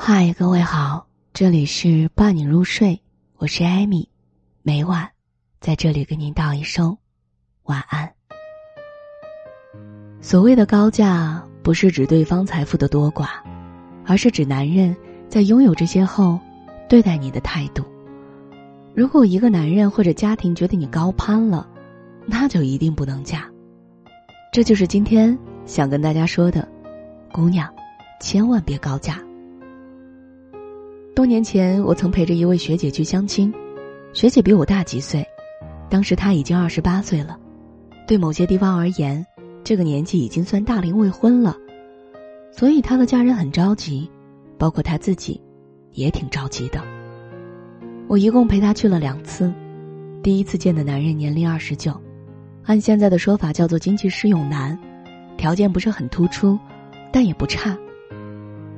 嗨，各位好，这里是伴你入睡，我是艾米，每晚在这里跟您道一声晚安。所谓的高价，不是指对方财富的多寡，而是指男人在拥有这些后对待你的态度。如果一个男人或者家庭觉得你高攀了，那就一定不能嫁。这就是今天想跟大家说的，姑娘，千万别高价。多年前，我曾陪着一位学姐去相亲，学姐比我大几岁，当时她已经二十八岁了，对某些地方而言，这个年纪已经算大龄未婚了，所以她的家人很着急，包括她自己，也挺着急的。我一共陪她去了两次，第一次见的男人年龄二十九，按现在的说法叫做经济适用男，条件不是很突出，但也不差，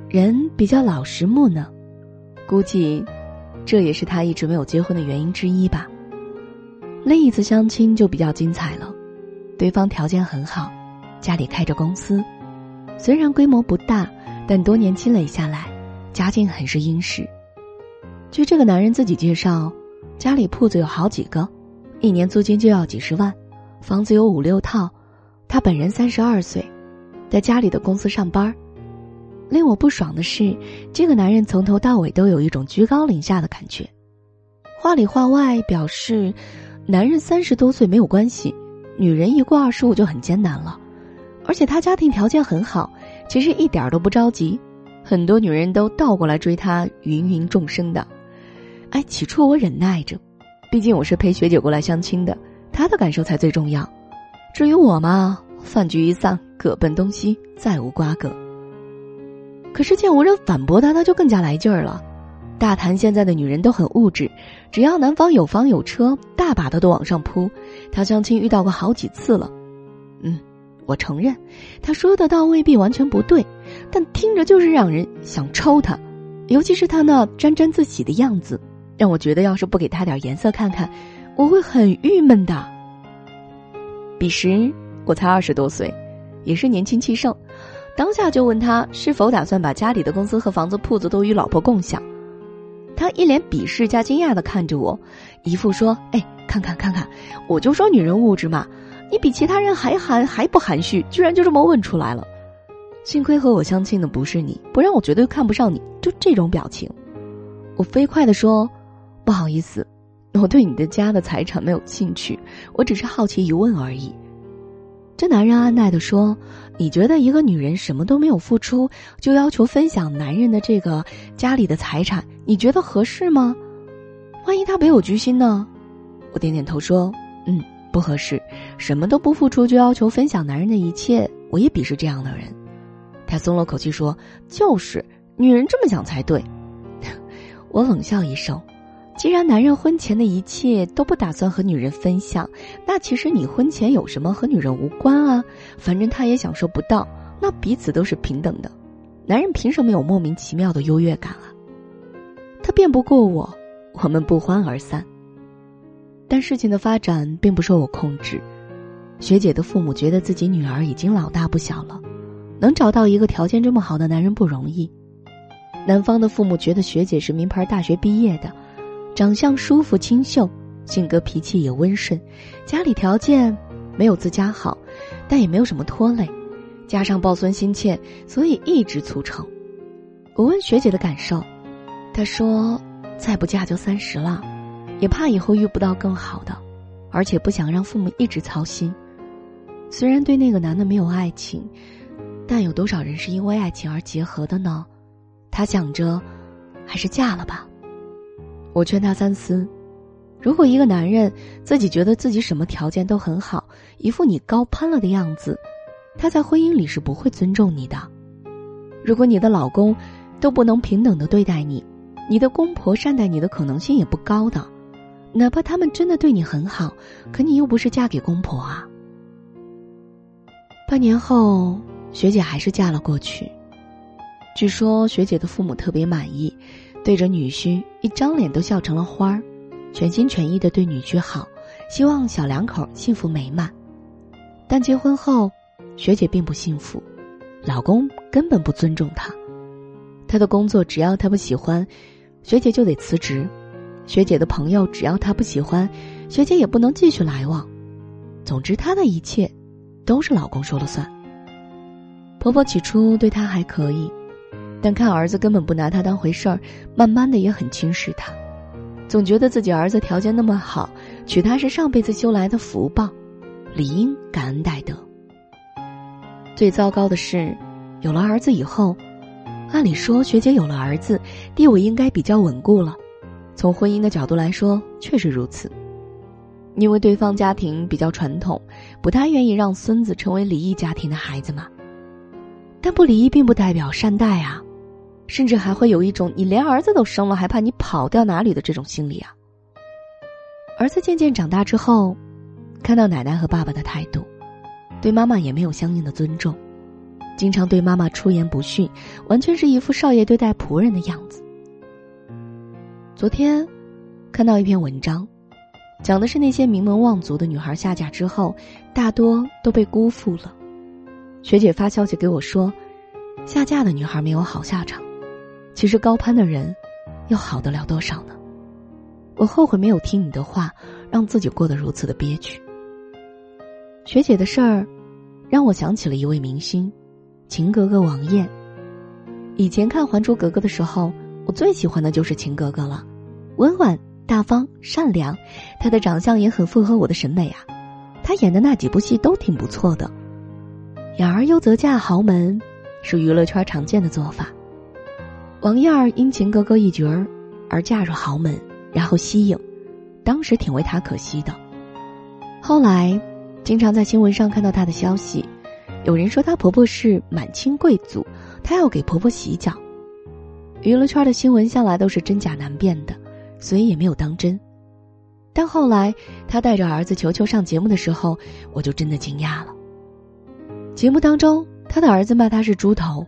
人比较老实木讷。估计，这也是他一直没有结婚的原因之一吧。另一次相亲就比较精彩了，对方条件很好，家里开着公司，虽然规模不大，但多年积累下来，家境很是殷实。据这个男人自己介绍，家里铺子有好几个，一年租金就要几十万，房子有五六套。他本人三十二岁，在家里的公司上班令我不爽的是，这个男人从头到尾都有一种居高临下的感觉，话里话外表示，男人三十多岁没有关系，女人一过二十五就很艰难了，而且他家庭条件很好，其实一点都不着急，很多女人都倒过来追他，芸芸众生的。哎，起初我忍耐着，毕竟我是陪学姐过来相亲的，她的感受才最重要。至于我嘛，饭局一散，各奔东西，再无瓜葛。可是见无人反驳他，他就更加来劲儿了，大谈现在的女人都很物质，只要男方有房有车，大把的都往上扑。他相亲遇到过好几次了，嗯，我承认，他说的倒未必完全不对，但听着就是让人想抽他，尤其是他那沾沾自喜的样子，让我觉得要是不给他点颜色看看，我会很郁闷的。彼时我才二十多岁，也是年轻气盛。当下就问他是否打算把家里的公司和房子铺子都与老婆共享，他一脸鄙视加惊讶的看着我，一副说：“哎，看看看看，我就说女人物质嘛，你比其他人还含还不含蓄，居然就这么问出来了。幸亏和我相亲的不是你，不然我绝对看不上你。就这种表情。”我飞快的说：“不好意思，我对你的家的财产没有兴趣，我只是好奇一问而已。”这男人按耐的说：“你觉得一个女人什么都没有付出，就要求分享男人的这个家里的财产，你觉得合适吗？万一他别有居心呢？”我点点头说：“嗯，不合适。什么都不付出就要求分享男人的一切，我也鄙视这样的人。”他松了口气说：“就是，女人这么想才对。”我冷笑一声。既然男人婚前的一切都不打算和女人分享，那其实你婚前有什么和女人无关啊？反正他也享受不到，那彼此都是平等的。男人凭什么有莫名其妙的优越感啊？他辩不过我，我们不欢而散。但事情的发展并不受我控制。学姐的父母觉得自己女儿已经老大不小了，能找到一个条件这么好的男人不容易。男方的父母觉得学姐是名牌大学毕业的。长相舒服清秀，性格脾气也温顺，家里条件没有自家好，但也没有什么拖累，加上抱孙心切，所以一直促成。我问学姐的感受，她说：“再不嫁就三十了，也怕以后遇不到更好的，而且不想让父母一直操心。虽然对那个男的没有爱情，但有多少人是因为爱情而结合的呢？她想着，还是嫁了吧。”我劝他三思：如果一个男人自己觉得自己什么条件都很好，一副你高攀了的样子，他在婚姻里是不会尊重你的。如果你的老公都不能平等的对待你，你的公婆善待你的可能性也不高的。哪怕他们真的对你很好，可你又不是嫁给公婆啊。半年后，学姐还是嫁了过去。据说学姐的父母特别满意。对着女婿，一张脸都笑成了花儿，全心全意的对女婿好，希望小两口幸福美满。但结婚后，学姐并不幸福，老公根本不尊重她。她的工作只要她不喜欢，学姐就得辞职；学姐的朋友只要她不喜欢，学姐也不能继续来往。总之，她的一切都是老公说了算。婆婆起初对她还可以，但看儿子根本不拿他当回事儿，慢慢的也很轻视他，总觉得自己儿子条件那么好，娶她是上辈子修来的福报，理应感恩戴德。最糟糕的是，有了儿子以后，按理说学姐有了儿子，地位应该比较稳固了。从婚姻的角度来说，确实如此。因为对方家庭比较传统，不太愿意让孙子成为离异家庭的孩子嘛。但不离异并不代表善待啊，甚至还会有一种你连儿子都生了，还怕你跑掉哪里的这种心理啊。儿子渐渐长大之后，看到奶奶和爸爸的态度，对妈妈也没有相应的尊重，经常对妈妈出言不逊，完全是一副少爷对待仆人的样子。昨天，看到一篇文章。讲的是那些名门望族的女孩下嫁之后，大多都被辜负了。学姐发消息给我说，下嫁的女孩没有好下场。其实高攀的人，又好得了多少呢？我后悔没有听你的话，让自己过得如此的憋屈。学姐的事儿，让我想起了一位明星，秦格格王艳。以前看《还珠格格》的时候，我最喜欢的就是秦格格了，温婉。大方善良，她的长相也很符合我的审美啊。她演的那几部戏都挺不错的。养儿优则嫁豪门，是娱乐圈常见的做法。王燕儿因秦格格一角儿而嫁入豪门，然后息影，当时挺为她可惜的。后来，经常在新闻上看到她的消息，有人说她婆婆是满清贵族，她要给婆婆洗脚。娱乐圈的新闻向来都是真假难辨的。所以也没有当真，但后来她带着儿子球球上节目的时候，我就真的惊讶了。节目当中，他的儿子骂他是猪头，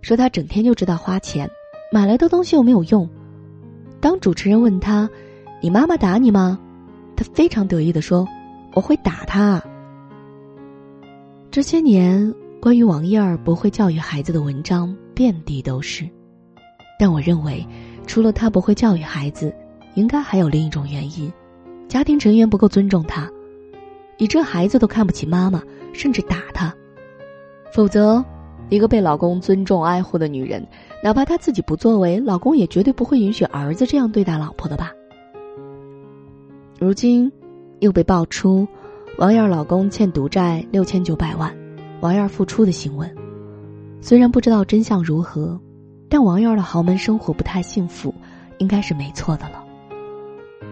说他整天就知道花钱，买来的东西又没有用。当主持人问他：“你妈妈打你吗？”他非常得意的说：“我会打他。”这些年关于王燕儿不会教育孩子的文章遍地都是，但我认为，除了他不会教育孩子。应该还有另一种原因，家庭成员不够尊重她，以致孩子都看不起妈妈，甚至打她。否则，一个被老公尊重爱护的女人，哪怕她自己不作为，老公也绝对不会允许儿子这样对待老婆的吧。如今，又被爆出王燕老公欠赌债六千九百万，王燕复出的新闻。虽然不知道真相如何，但王燕的豪门生活不太幸福，应该是没错的了。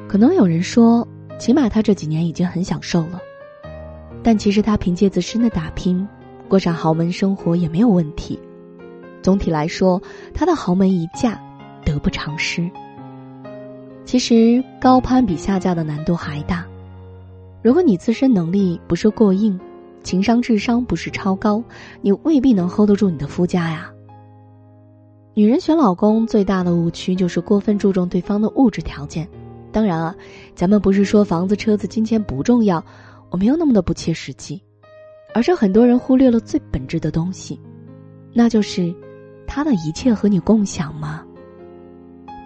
可能有人说，起码他这几年已经很享受了，但其实他凭借自身的打拼，过上豪门生活也没有问题。总体来说，他的豪门一嫁，得不偿失。其实高攀比下嫁的难度还大。如果你自身能力不是过硬，情商智商不是超高，你未必能 hold 得住你的夫家呀。女人选老公最大的误区就是过分注重对方的物质条件。当然啊，咱们不是说房子、车子、金钱不重要，我没有那么的不切实际，而是很多人忽略了最本质的东西，那就是他的一切和你共享吗？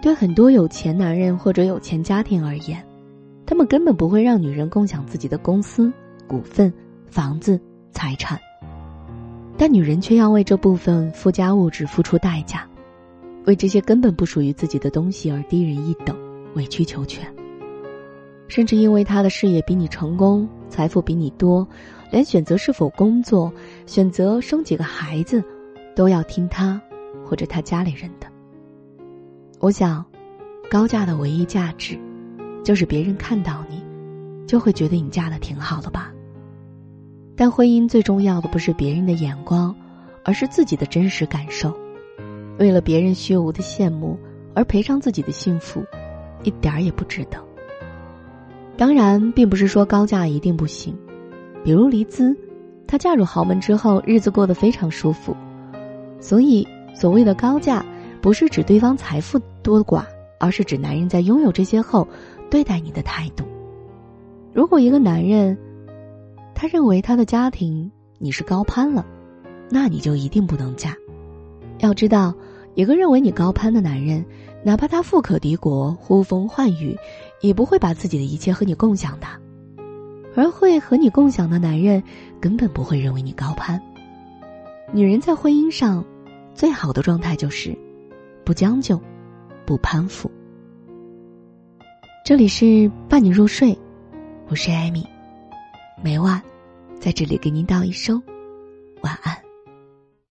对很多有钱男人或者有钱家庭而言，他们根本不会让女人共享自己的公司、股份、房子、财产，但女人却要为这部分附加物质付出代价，为这些根本不属于自己的东西而低人一等。委曲求全，甚至因为他的事业比你成功，财富比你多，连选择是否工作、选择生几个孩子，都要听他或者他家里人的。我想，高价的唯一价值，就是别人看到你，就会觉得你嫁的挺好的吧。但婚姻最重要的不是别人的眼光，而是自己的真实感受。为了别人虚无的羡慕而赔上自己的幸福。一点儿也不值得。当然，并不是说高价一定不行，比如黎姿，她嫁入豪门之后，日子过得非常舒服。所以，所谓的高价，不是指对方财富多寡，而是指男人在拥有这些后，对待你的态度。如果一个男人，他认为他的家庭你是高攀了，那你就一定不能嫁。要知道，一个认为你高攀的男人，哪怕他富可敌国、呼风唤雨，也不会把自己的一切和你共享的。而会和你共享的男人，根本不会认为你高攀。女人在婚姻上，最好的状态就是不将就，不攀附。这里是伴你入睡，我是艾米，每晚在这里给您道一声晚安。